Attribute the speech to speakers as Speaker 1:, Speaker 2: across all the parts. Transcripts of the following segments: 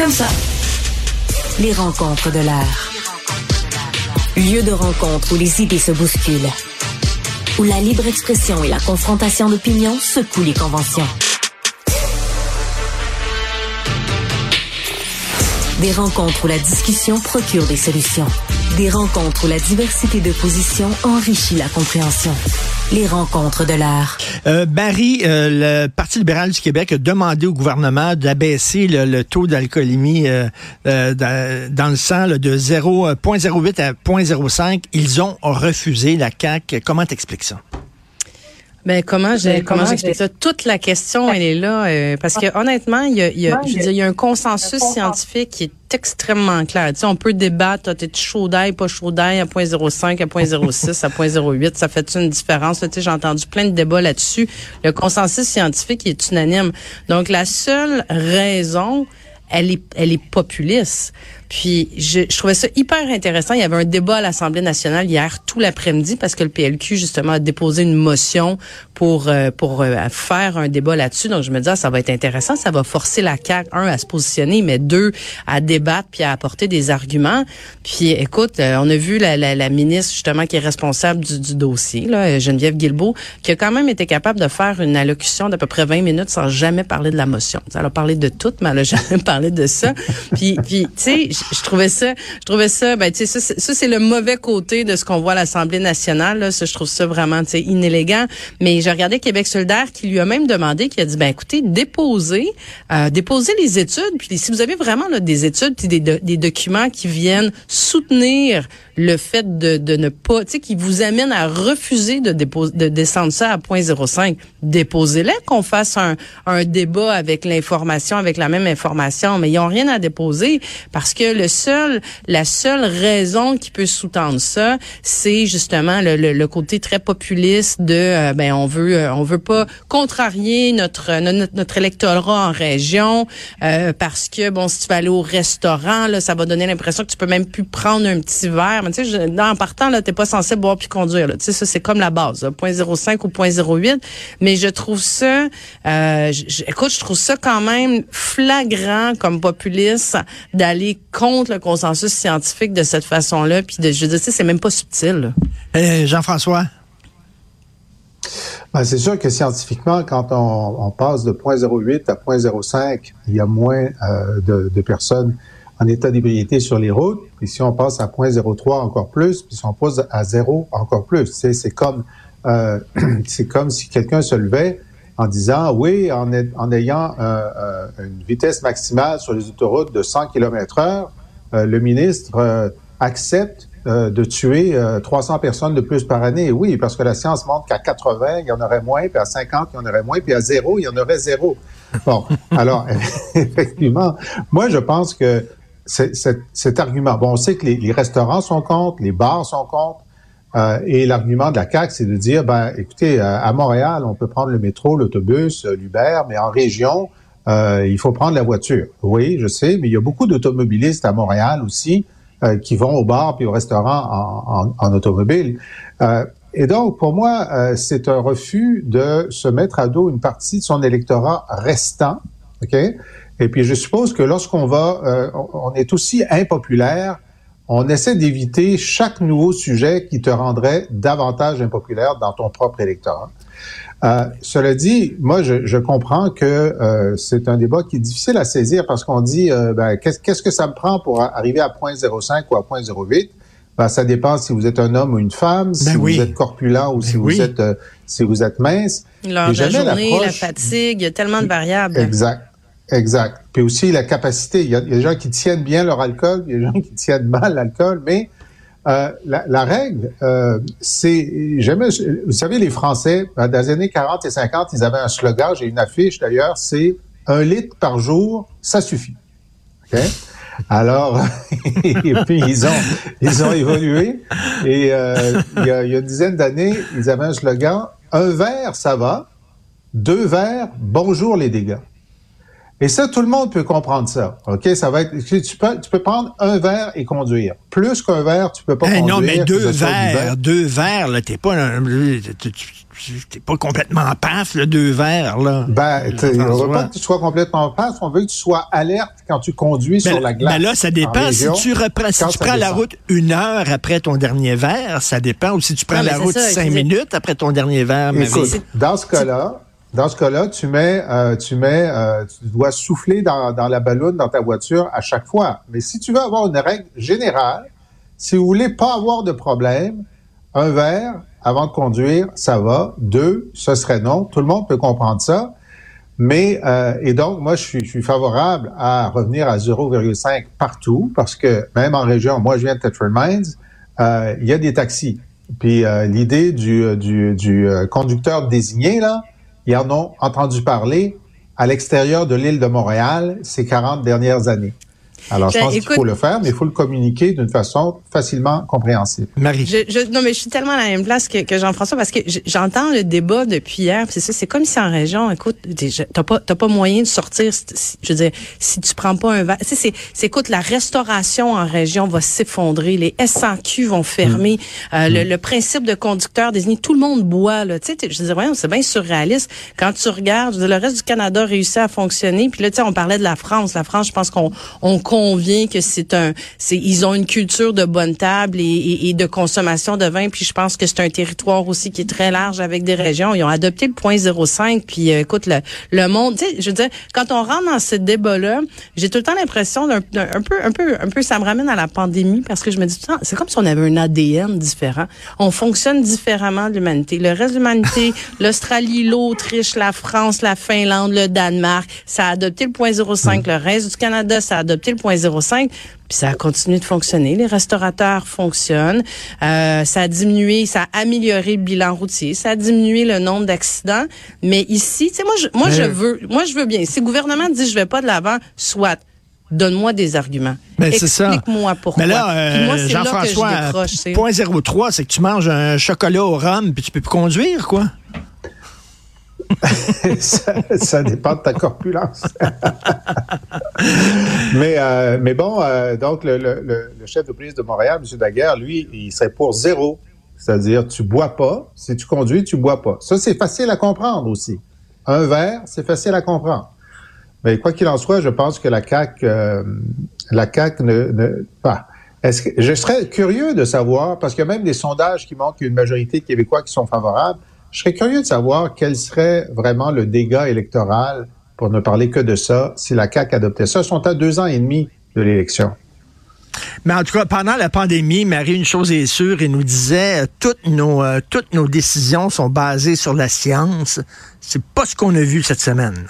Speaker 1: comme ça. Les rencontres de l'air. Lieu de rencontre où les idées se bousculent. Où la libre expression et la confrontation d'opinions secouent les conventions. Des rencontres où la discussion procure des solutions. Des rencontres où la diversité de positions enrichit la compréhension. Les rencontres de l'art.
Speaker 2: Euh, Barry, euh, le Parti libéral du Québec a demandé au gouvernement d'abaisser le, taux d'alcoolémie euh, euh dans, le sang de 0,08 à 0,05. Ils ont refusé la CAQ. Comment t'expliques ça?
Speaker 3: Ben comment j'ai comment j'explique ça? Toute la question elle est là euh, parce que honnêtement il y a, il y a je veux dire, il y a un consensus scientifique qui est extrêmement clair. Tu sais, on peut débattre, t'es chaud d'ail, pas chaud d'ail, à 0.05, à 0.06, à 0.08, ça fait une différence? Tu sais, j'ai entendu plein de débats là-dessus. Le consensus scientifique est unanime. Donc la seule raison elle est, elle est populiste. Puis je, je, trouvais ça hyper intéressant. Il y avait un débat à l'Assemblée nationale hier tout l'après-midi parce que le PLQ justement a déposé une motion pour euh, pour euh, faire un débat là-dessus. Donc je me dis ah, ça va être intéressant, ça va forcer la CAQ un à se positionner, mais deux à débattre puis à apporter des arguments. Puis écoute, euh, on a vu la, la, la, ministre justement qui est responsable du, du dossier, là, Geneviève Guilbeault, qui a quand même été capable de faire une allocution d'à peu près 20 minutes sans jamais parler de la motion. Elle a parlé de tout, mais elle a jamais parlé de ça. puis puis tu sais je trouvais ça, je trouvais ça, ben tu sais, ça, c'est le mauvais côté de ce qu'on voit à l'Assemblée nationale. Là. Ça, je trouve ça vraiment, tu sais, inélégant. Mais j'ai regardé Québec solidaire qui lui a même demandé, qui a dit, ben écoutez, déposez, euh, déposez les études. Puis si vous avez vraiment là, des études, puis des, des documents qui viennent soutenir le fait de, de ne pas, tu sais, qui vous amène à refuser de, déposer, de descendre ça à 0.05, déposez-les, qu'on fasse un, un débat avec l'information, avec la même information, mais ils n'ont rien à déposer parce que le seul, la seule raison qui peut sous-tendre ça, c'est justement le, le, côté très populiste de, euh, ben on veut, euh, on veut pas contrarier notre notre, notre électorat en région euh, parce que bon, si tu vas aller au restaurant, là, ça va donner l'impression que tu peux même plus prendre un petit verre tu sais, en partant, là, t'es pas censé boire puis conduire, là. Tu sais, ça, c'est comme la base, 0.05 ou 0.08. Mais je trouve ça, euh, écoute, je trouve ça quand même flagrant comme populiste d'aller contre le consensus scientifique de cette façon-là. Puis de, je veux dire, c'est même pas subtil.
Speaker 2: Euh, Jean-François?
Speaker 4: Ben, c'est sûr que scientifiquement, quand on, passe de 0.08 à 0.05, il y a moins euh, de, de, personnes en état d'ébriété sur les routes. Puis si on passe à 0.03 encore plus, puis si on passe à zéro encore plus, c'est comme euh, c'est comme si quelqu'un se levait en disant oui, en, ayant euh, euh, une vitesse maximale sur les autoroutes de 100 km/h, euh, le ministre accepte de tuer 300 personnes de plus par année. Oui, parce que la science montre qu'à 80, il y en aurait moins, puis à 50, il y en aurait moins, puis à zéro, il y en aurait zéro. Bon, alors effectivement, moi je pense que cet argument. Bon, on sait que les, restaurants sont contre, les bars sont contre, euh, et l'argument de la CAQ, c'est de dire, ben, écoutez, euh, à Montréal, on peut prendre le métro, l'autobus, euh, l'Uber, mais en région, il faut prendre la voiture. Oui, je sais, mais il y a beaucoup d'automobilistes à Montréal aussi qui vont au bar puis au restaurant en, automobile. et donc, pour moi, c'est un refus de se mettre à dos une partie de son électorat restant, OK? Et puis, je suppose que lorsqu'on va, on est aussi impopulaire, on essaie d'éviter chaque nouveau sujet qui te rendrait davantage impopulaire dans ton propre électorat. Euh, cela dit, moi, je, je comprends que euh, c'est un débat qui est difficile à saisir parce qu'on dit, euh, ben, qu'est-ce que ça me prend pour arriver à 0.05 ou à 0.08 ben, ça dépend si vous êtes un homme ou une femme, ben si vous êtes corpulent ou si ben vous êtes si vous êtes mince.
Speaker 3: L'heure de la journée, la fatigue, il y a tellement de variables.
Speaker 4: Exact. Exact. Puis aussi la capacité. Il y, a, des gens qui tiennent bien leur alcool, il y a des gens qui tiennent mal l'alcool, mais euh, la, la, règle, euh, c'est, jamais, vous savez, les Français, dans les années 40 et 50, ils avaient un slogan, j'ai une affiche d'ailleurs, c'est un litre par jour, ça suffit. Okay? Alors, et puis ils ont, ils ont évolué. Et euh, il, y a, il y a une dizaine d'années, ils avaient un slogan, un verre, ça va. Deux verres, bonjour les dégâts. Et ça, tout le monde peut comprendre ça. OK? Ça va être, tu peux, tu peux prendre un verre et conduire. Plus qu'un verre, tu peux pas conduire.
Speaker 2: Non, mais deux verres, deux verres, là, t'es pas, t'es pas complètement en paf, là, deux verres, là.
Speaker 4: Ben, on veut pas que tu sois complètement en paf, on veut que tu sois alerte quand tu conduis sur la glace.
Speaker 2: Mais là, ça dépend. si tu reprends, si tu prends la route une heure après ton dernier verre, ça dépend. Ou si tu prends la route cinq minutes après ton dernier verre.
Speaker 4: Écoute, dans ce cas-là, dans ce cas-là, tu mets, euh, tu mets, euh, tu dois souffler dans, dans la ballonne dans ta voiture à chaque fois. Mais si tu veux avoir une règle générale, si vous voulez pas avoir de problème, un verre avant de conduire, ça va. Deux, ce serait non. Tout le monde peut comprendre ça. Mais euh, et donc moi je suis, je suis favorable à revenir à 0,5 partout parce que même en région, moi je viens de Tetra Mines, euh, il y a des taxis. Puis euh, l'idée du, du, du conducteur désigné là, ils en ont entendu parler à l'extérieur de l'île de Montréal ces 40 dernières années. Alors, je ben, pense qu'il faut le faire, mais il faut le communiquer d'une façon facilement compréhensible.
Speaker 3: Marie. Je, non, mais je suis tellement à la même place que, que Jean-François parce que j'entends le débat depuis hier. C'est ça, c'est comme si en région, écoute, t'as pas, t'as pas moyen de sortir. je veux dire, si tu prends pas un verre, c'est, c'est, écoute, la restauration en région va s'effondrer, les SAQ vont fermer, mm. euh, Le, mm. le, principe de conducteur désigné, tout le monde boit là. Tu sais, je veux dire, c'est bien surréaliste quand tu regardes. le reste du Canada réussit à fonctionner. Puis là, tu sais, on parlait de la France. La France, je pense qu'on on convient que c'est un, c'est, ils ont une culture de bonne table et, et, de consommation de vin. Puis je pense que c'est un territoire aussi qui est très large avec des régions. Ils ont adopté le point 0,5. Puis euh, écoute, le, le monde, tu sais, je veux dire, quand on rentre dans ce débat-là, j'ai tout le temps l'impression d'un, un peu, un peu, un peu, ça me ramène à la pandémie parce que je me dis, c'est comme si on avait un ADN différent. On fonctionne différemment de l'humanité. Le reste de l'humanité, l'Australie, l'Autriche, la France, la Finlande, le Danemark, ça a adopté le point 0,5. Le reste du Canada, ça a adopté le 0.05. Puis ça a continué de fonctionner. Les restaurateurs fonctionnent. Euh, ça a diminué, ça a amélioré le bilan routier, ça a diminué le nombre d'accidents. Mais ici, tu sais, moi, je, moi, je veux, moi, je veux bien. Si le gouvernement dit je vais pas de l'avant, soit. Donne-moi des arguments. Explique-moi pourquoi.
Speaker 2: Mais là, euh, Jean-François, point 03, c'est que tu manges un chocolat au rhum puis tu peux plus conduire, quoi.
Speaker 4: ça, dépend de ta corpulence. mais, euh, mais bon, euh, donc le, chef de police de Montréal, M. Daguerre, lui, il serait pour zéro. C'est-à-dire, tu bois pas. Si tu conduis, tu bois pas. Ça, c'est facile à comprendre aussi. Un verre, c'est facile à comprendre. Mais quoi qu'il en soit, je pense que la CAC, euh, la CAC ne, pas. Est-ce que, je serais curieux de savoir, parce qu'il y a même des sondages qui montrent qu'il y a une majorité de Québécois qui sont favorables. Je serais curieux de savoir quel serait vraiment le dégât électoral, pour ne parler que de ça, si la CAQ adoptait ça. Ils sont à deux ans et demi de l'élection.
Speaker 2: Mais en tout cas, pendant la pandémie, Marie, une chose est sûre, il nous disait, euh, toutes nos, euh, toutes nos décisions sont basées sur la science. C'est pas ce qu'on a vu cette semaine.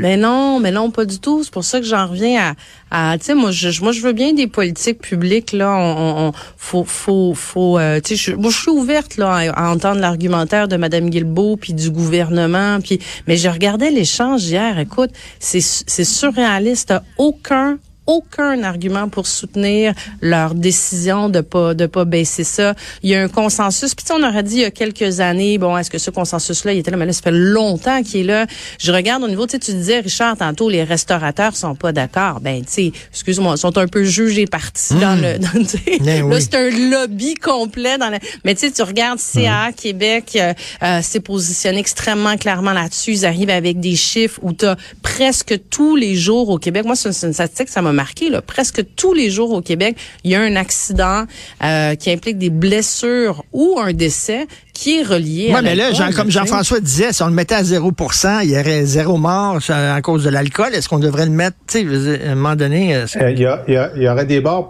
Speaker 3: Mais non, mais non, pas du tout. C'est pour ça que j'en reviens à, tu sais, moi, je, moi, je veux bien des politiques publiques là. On, on faut, faut, faut, euh, tu sais, moi, je suis ouverte là à, entendre l'argumentaire de Madame Guilbeault puis du gouvernement. Puis, mais je regardais l'échange hier. Écoute, c'est, c'est surréaliste. Aucun aucun argument pour soutenir leur décision de pas de pas baisser ça. Il y a un consensus. Puis on aurait dit il y a quelques années, bon, est-ce que ce consensus-là, il était là, mais là, ça fait longtemps qu'il est là. Je regarde au niveau, tu tu disais, Richard, tantôt, les restaurateurs sont pas d'accord. Ben, tu sais, excuse-moi, ils sont un peu jugés partis dans le, hmm. dans, ben là, c'est un lobby complet dans mais tu sais, tu regardes CA hmm. Québec, euh, euh, s'est positionné extrêmement clairement là-dessus. Ils arrivent avec des chiffres où tu as presque tous les jours au Québec. Moi, c'est une statistique, ça m'a Là, presque tous les jours au Québec, il y a un accident euh, qui implique des blessures ou un décès qui est relié
Speaker 2: ouais, mais là, comme Jean-François disait, si on le mettait à 0% il y aurait zéro mort à cause de l'alcool. Est-ce qu'on devrait le mettre, tu sais, à un moment donné?
Speaker 4: Euh, euh, il y, aurait des morts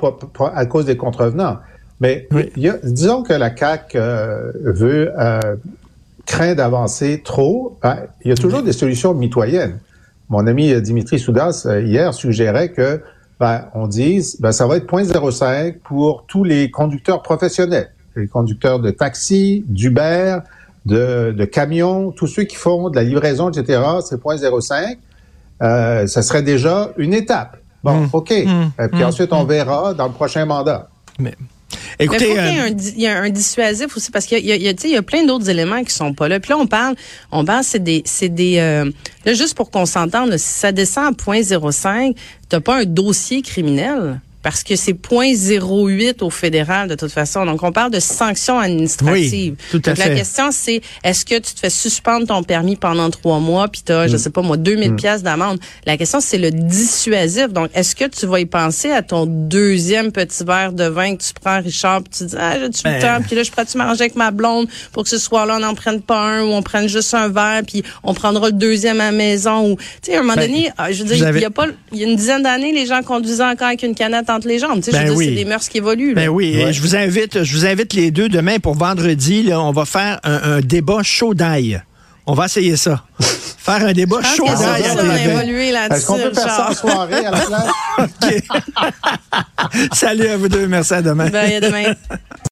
Speaker 4: à cause des contrevenants. Mais disons que la CAQ veut craindre d'avancer trop. Ben, il y a toujours des solutions mitoyennes. Mon ami Dimitri Soudas, hier, suggérait que ben, on dise, ben, ça va être 0.05 pour tous les conducteurs professionnels, les conducteurs de taxi, d'Uber, de, de camions, tous ceux qui font de la livraison, etc., c'est 0.05. Euh, ça serait déjà une étape. Bon, mmh. OK. Mmh. Et puis mmh. ensuite, on verra dans le prochain mandat.
Speaker 2: Mais
Speaker 3: Écoutez, il, faut qu'il y, ait un, dissuasif aussi parce qu'il y, y, y, a plein d'autres éléments qui sont pas là. Puis là, on parle, on parle, c'est des, c'est des, là, juste pour qu'on s'entende, si ça descend à 0.05, t'as pas un dossier criminel parce que c'est 0.08 au fédéral de toute façon. Donc, on parle de sanctions administratives.
Speaker 2: Oui, tout à
Speaker 3: fait. La question, c'est est-ce que tu te fais suspendre ton permis pendant trois mois, puis tu as, je mm. sais pas moi, 2000 mm. pièces d'amende? La question, c'est le dissuasif. Donc, est-ce que tu vas y penser à ton deuxième petit verre de vin que tu prends, Richard, puis tu dis, ah, j'ai-tu le ben. temps, puis là, je pourrais-tu manger avec ma blonde pour que ce soir-là, on n'en prenne pas un, ou on prenne juste un verre, puis on prendra le deuxième à la maison, ou, tu sais, à un moment ben, donné, ah, je veux dire, il y a pas, il y a une dizaine d'années, les gens conduisaient encore avec une canette entre les jambes. Tu sais, ben oui. c'est des mœurs qui évoluent.
Speaker 2: Ben oui, je vous invite, je vous invite les deux demain pour vendredi. Là, on va faire un, débat chaud d'ail. On va essayer ça. Faire un débat chaud d'ail.
Speaker 4: Est-ce qu'on peut faire ça en soirée à la place?
Speaker 2: Salut à vous deux. Merci à demain.
Speaker 3: Ben, à demain.